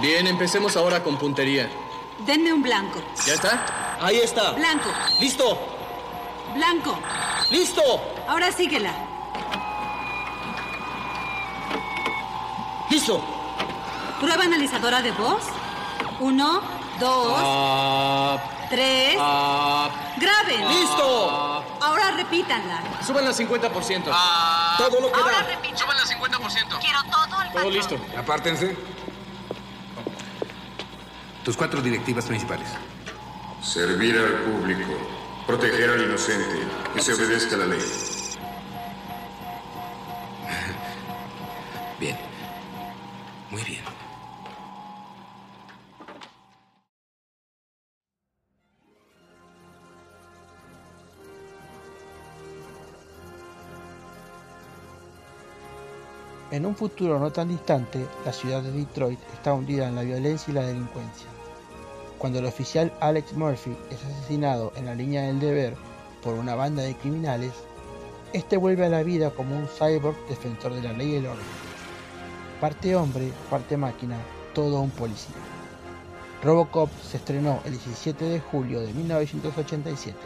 Bien, empecemos ahora con puntería. Denme un blanco. ¿Ya está? Ahí está. Blanco. Listo. Blanco. Listo. Ahora síguela. Listo. Prueba analizadora de voz. Uno, dos, Ah, tres. ah, Graben. Listo. Ahora repítanla. suban al 50%. Todo lo que Ahora da. repítanla. Suban al 50%. Quiero todo el Todo patrón. listo. Apártense. Tus cuatro directivas principales. Servir al público, proteger al inocente, que se obedezca la ley. En un futuro no tan distante, la ciudad de Detroit está hundida en la violencia y la delincuencia. Cuando el oficial Alex Murphy es asesinado en la línea del deber por una banda de criminales, este vuelve a la vida como un cyborg defensor de la ley y el orden. Parte hombre, parte máquina, todo un policía. Robocop se estrenó el 17 de julio de 1987.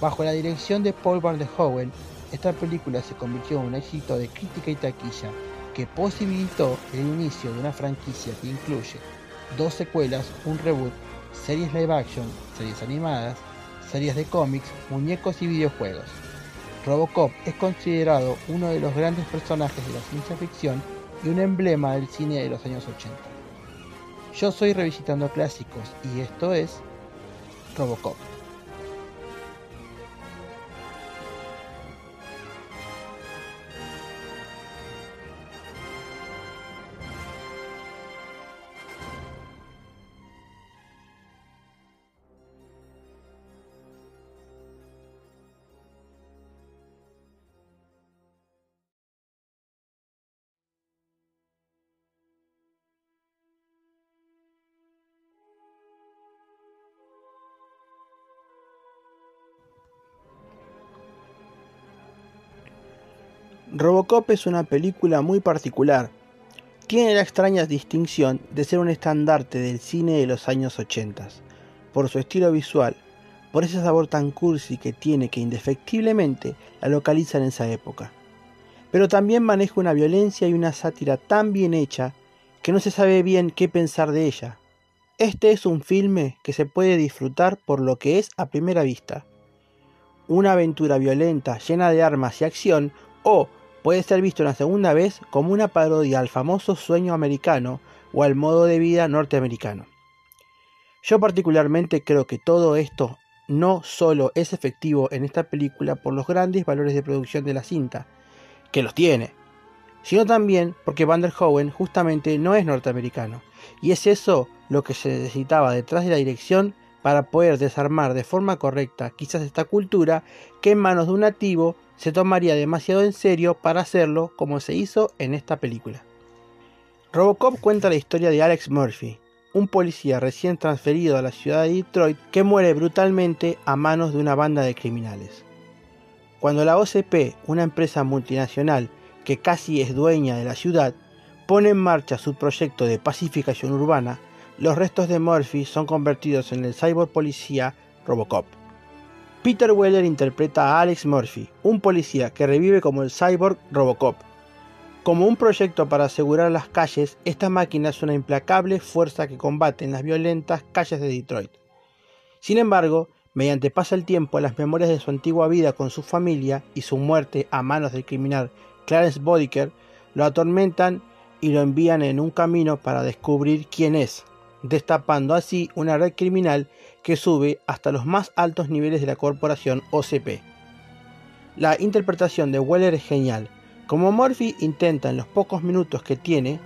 Bajo la dirección de Paul Verhoeven, esta película se convirtió en un éxito de crítica y taquilla que posibilitó el inicio de una franquicia que incluye dos secuelas, un reboot, series live action, series animadas, series de cómics, muñecos y videojuegos. Robocop es considerado uno de los grandes personajes de la ciencia ficción y un emblema del cine de los años 80. Yo soy Revisitando Clásicos y esto es Robocop. Robocop es una película muy particular. Tiene la extraña distinción de ser un estandarte del cine de los años 80, por su estilo visual, por ese sabor tan cursi que tiene que indefectiblemente la localiza en esa época. Pero también maneja una violencia y una sátira tan bien hecha que no se sabe bien qué pensar de ella. Este es un filme que se puede disfrutar por lo que es a primera vista. Una aventura violenta llena de armas y acción o puede ser visto una segunda vez como una parodia al famoso sueño americano o al modo de vida norteamericano. Yo particularmente creo que todo esto no solo es efectivo en esta película por los grandes valores de producción de la cinta, que los tiene, sino también porque Van der Hoven justamente no es norteamericano, y es eso lo que se necesitaba detrás de la dirección para poder desarmar de forma correcta quizás esta cultura que en manos de un nativo se tomaría demasiado en serio para hacerlo como se hizo en esta película. Robocop cuenta la historia de Alex Murphy, un policía recién transferido a la ciudad de Detroit que muere brutalmente a manos de una banda de criminales. Cuando la OCP, una empresa multinacional que casi es dueña de la ciudad, pone en marcha su proyecto de pacificación urbana, los restos de Murphy son convertidos en el cyborg policía Robocop. Peter Weller interpreta a Alex Murphy, un policía que revive como el cyborg Robocop. Como un proyecto para asegurar las calles, esta máquina es una implacable fuerza que combate en las violentas calles de Detroit. Sin embargo, mediante pasa el tiempo, las memorias de su antigua vida con su familia y su muerte a manos del criminal Clarence Bodiker lo atormentan y lo envían en un camino para descubrir quién es, destapando así una red criminal que sube hasta los más altos niveles de la corporación OCP. La interpretación de Weller es genial, como Murphy intenta en los pocos minutos que tiene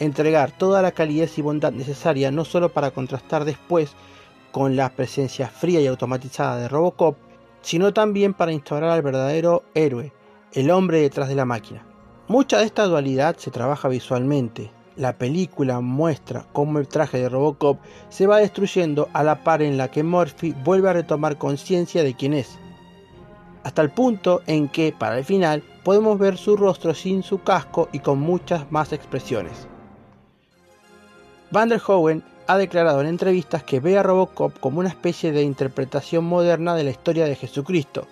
entregar toda la calidez y bondad necesaria no solo para contrastar después con la presencia fría y automatizada de Robocop, sino también para instaurar al verdadero héroe, el hombre detrás de la máquina. Mucha de esta dualidad se trabaja visualmente. La película muestra cómo el traje de Robocop se va destruyendo a la par en la que Murphy vuelve a retomar conciencia de quién es. Hasta el punto en que, para el final, podemos ver su rostro sin su casco y con muchas más expresiones. Van der Hoeven ha declarado en entrevistas que ve a Robocop como una especie de interpretación moderna de la historia de Jesucristo,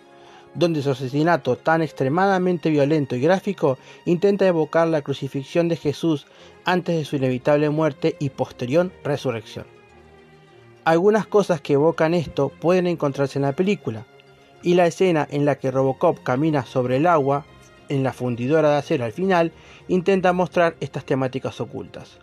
donde su asesinato tan extremadamente violento y gráfico intenta evocar la crucifixión de Jesús antes de su inevitable muerte y posterior resurrección. Algunas cosas que evocan esto pueden encontrarse en la película, y la escena en la que Robocop camina sobre el agua en la fundidora de acero al final intenta mostrar estas temáticas ocultas.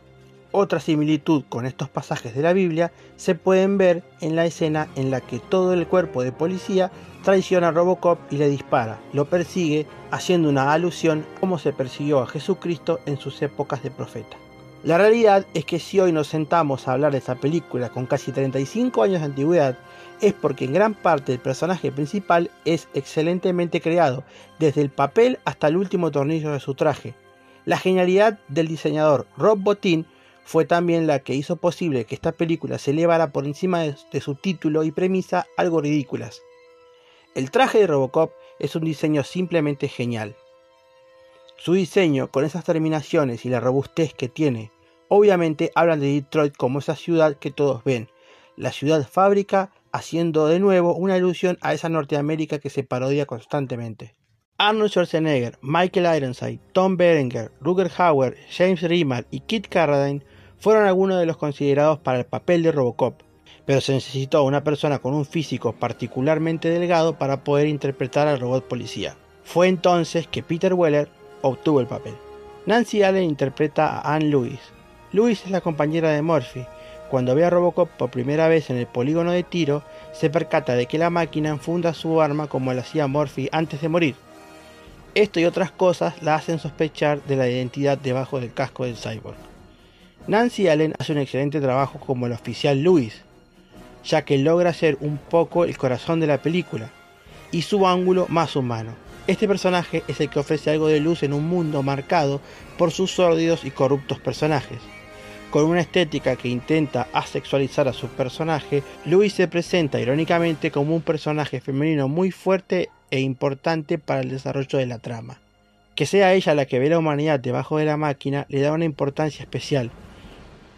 Otra similitud con estos pasajes de la Biblia se pueden ver en la escena en la que todo el cuerpo de policía traiciona a Robocop y le dispara, lo persigue, haciendo una alusión a cómo se persiguió a Jesucristo en sus épocas de profeta. La realidad es que si hoy nos sentamos a hablar de esta película con casi 35 años de antigüedad, es porque en gran parte el personaje principal es excelentemente creado, desde el papel hasta el último tornillo de su traje. La genialidad del diseñador Rob Bottin fue también la que hizo posible que esta película se elevara por encima de, su título y premisa algo ridículas. El traje de Robocop es un diseño simplemente genial. Su diseño, con esas terminaciones y la robustez que tiene, obviamente hablan de Detroit como esa ciudad que todos ven, la ciudad fábrica haciendo de nuevo una alusión a esa Norteamérica que se parodia constantemente. Arnold Schwarzenegger, Michael Ironside, Tom Berenger, Ruger Hauer, James Remar y Kit Carradine fueron algunos de los considerados para el papel de Robocop, pero se necesitó una persona con un físico particularmente delgado para poder interpretar al robot policía. Fue entonces que Peter Weller obtuvo el papel. Nancy Allen interpreta a Anne Lewis. Lewis es la compañera de Murphy, cuando ve a Robocop por primera vez en el polígono de tiro, se percata de que la máquina enfunda su arma como lo hacía Murphy antes de morir. Esto y otras cosas la hacen sospechar de la identidad debajo del casco del cyborg. Nancy Allen hace un excelente trabajo como el oficial Lewis, ya que logra ser un poco el corazón de la película y su ángulo más humano. Este personaje es el que ofrece algo de luz en un mundo marcado por sus sórdidos y corruptos personajes. Con una estética que intenta asexualizar a su personaje, Louis se presenta irónicamente como un personaje femenino muy fuerte e importante para el desarrollo de la trama. Que sea ella la que ve la humanidad debajo de la máquina le da una importancia especial.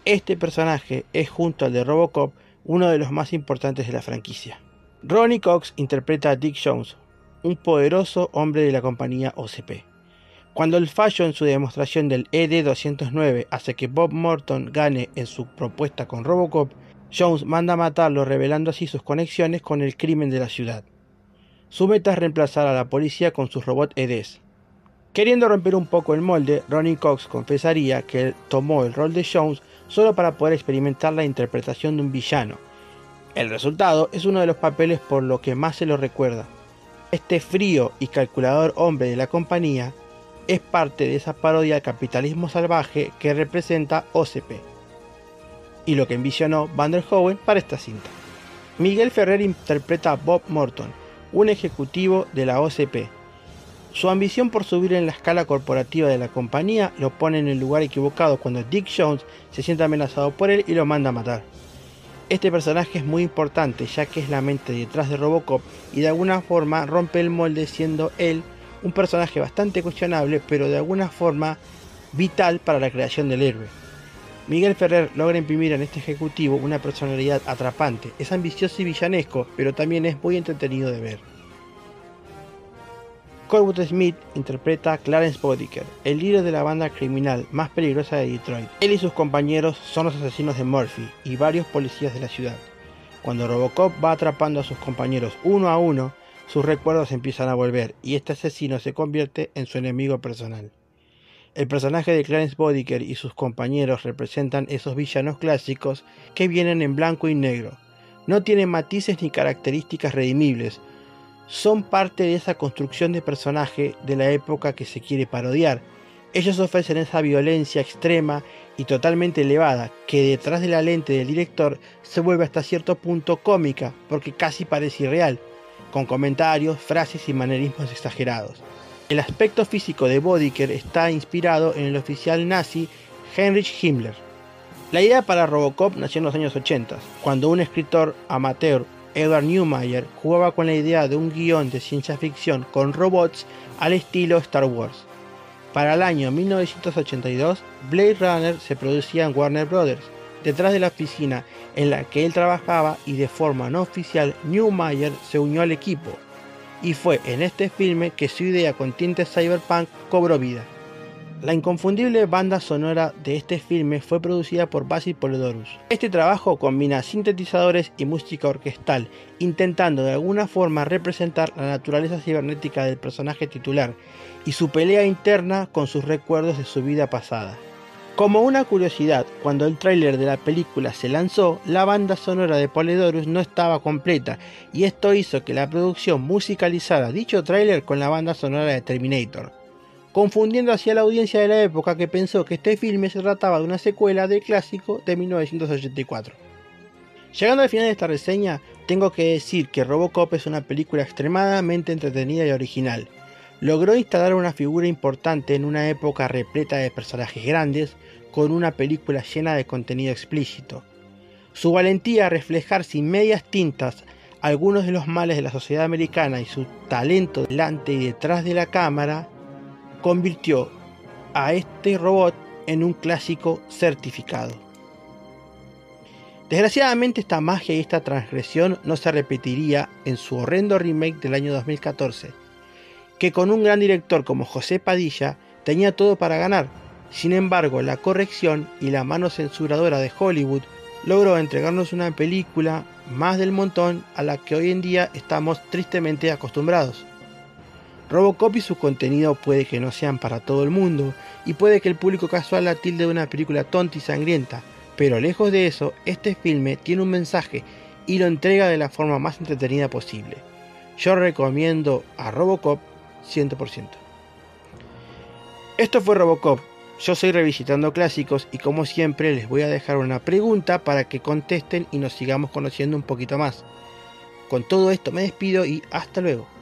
Este personaje es junto al de Robocop uno de los más importantes de la franquicia. Ronnie Cox interpreta a Dick Jones, un poderoso hombre de la compañía OCP. Cuando el fallo en su demostración del ED-209 hace que Bob Morton gane en su propuesta con Robocop, Jones manda a matarlo revelando así sus conexiones con el crimen de la ciudad. Su meta es reemplazar a la policía con sus robots EDs. Queriendo romper un poco el molde, Ronnie Cox confesaría que tomó el rol de Jones solo para poder experimentar la interpretación de un villano. El resultado es uno de los papeles por lo que más se lo recuerda. Este frío y calculador hombre de la compañía es parte de esa parodia al capitalismo salvaje que representa OCP y lo que envisionó Van der Hoeven para esta cinta. Miguel Ferrer interpreta a Bob Morton, un ejecutivo de la OCP. Su ambición por subir en la escala corporativa de la compañía lo pone en el lugar equivocado cuando Dick Jones se siente amenazado por él y lo manda a matar. Este personaje es muy importante ya que es la mente detrás de Robocop y de alguna forma rompe el molde siendo él un personaje bastante cuestionable, pero de alguna forma vital para la creación del héroe. Miguel Ferrer logra imprimir en este ejecutivo una personalidad atrapante, es ambicioso y villanesco, pero también es muy entretenido de ver. Corwood Smith interpreta a Clarence Bodiker, el líder de la banda criminal más peligrosa de Detroit. Él y sus compañeros son los asesinos de Murphy y varios policías de la ciudad. Cuando Robocop va atrapando a sus compañeros uno a uno, sus recuerdos empiezan a volver y este asesino se convierte en su enemigo personal. El personaje de Clarence Bodiker y sus compañeros representan esos villanos clásicos que vienen en blanco y negro. No tienen matices ni características redimibles. Son parte de esa construcción de personaje de la época que se quiere parodiar. Ellos ofrecen esa violencia extrema y totalmente elevada que detrás de la lente del director se vuelve hasta cierto punto cómica porque casi parece irreal con comentarios, frases y manerismos exagerados. El aspecto físico de Bodiker está inspirado en el oficial nazi Heinrich Himmler. La idea para Robocop nació en los años 80, cuando un escritor amateur, Edward Neumayer, jugaba con la idea de un guion de ciencia ficción con robots al estilo Star Wars. Para el año 1982, Blade Runner se producía en Warner Bros., detrás de la oficina en la que él trabajaba y de forma no oficial Newmeyer se unió al equipo. Y fue en este filme que su idea con tintes cyberpunk cobró vida. La inconfundible banda sonora de este filme fue producida por Basil Polidorus. Este trabajo combina sintetizadores y música orquestal, intentando de alguna forma representar la naturaleza cibernética del personaje titular y su pelea interna con sus recuerdos de su vida pasada. Como una curiosidad, cuando el tráiler de la película se lanzó, la banda sonora de Polidorus no estaba completa y esto hizo que la producción musicalizara dicho tráiler con la banda sonora de Terminator confundiendo así a la audiencia de la época que pensó que este filme se trataba de una secuela del clásico de 1984. Llegando al final de esta reseña, tengo que decir que Robocop es una película extremadamente entretenida y original. Logró instalar una figura importante en una época repleta de personajes grandes, con una película llena de contenido explícito. Su valentía a reflejar sin medias tintas algunos de los males de la sociedad americana y su talento delante y detrás de la cámara convirtió a este robot en un clásico certificado. Desgraciadamente esta magia y esta transgresión no se repetiría en su horrendo remake del año 2014, que con un gran director como José Padilla tenía todo para ganar. Sin embargo, la corrección y la mano censuradora de Hollywood logró entregarnos una película más del montón a la que hoy en día estamos tristemente acostumbrados. Robocop y su contenido puede que no sean para todo el mundo, y puede que el público casual la tilde de una película tonta y sangrienta, pero lejos de eso, este filme tiene un mensaje y lo entrega de la forma más entretenida posible. Yo recomiendo a Robocop 100%. Esto fue Robocop. Yo soy Revisitando Clásicos y como siempre les voy a dejar una pregunta para que contesten y nos sigamos conociendo un poquito más. Con todo esto me despido y hasta luego.